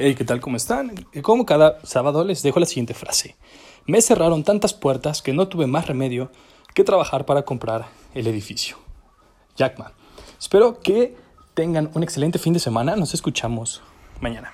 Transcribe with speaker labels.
Speaker 1: Hey, ¿qué tal? ¿Cómo están? Como cada sábado les dejo la siguiente frase. Me cerraron tantas puertas que no tuve más remedio que trabajar para comprar el edificio. Jackman. Espero que tengan un excelente fin de semana. Nos escuchamos mañana.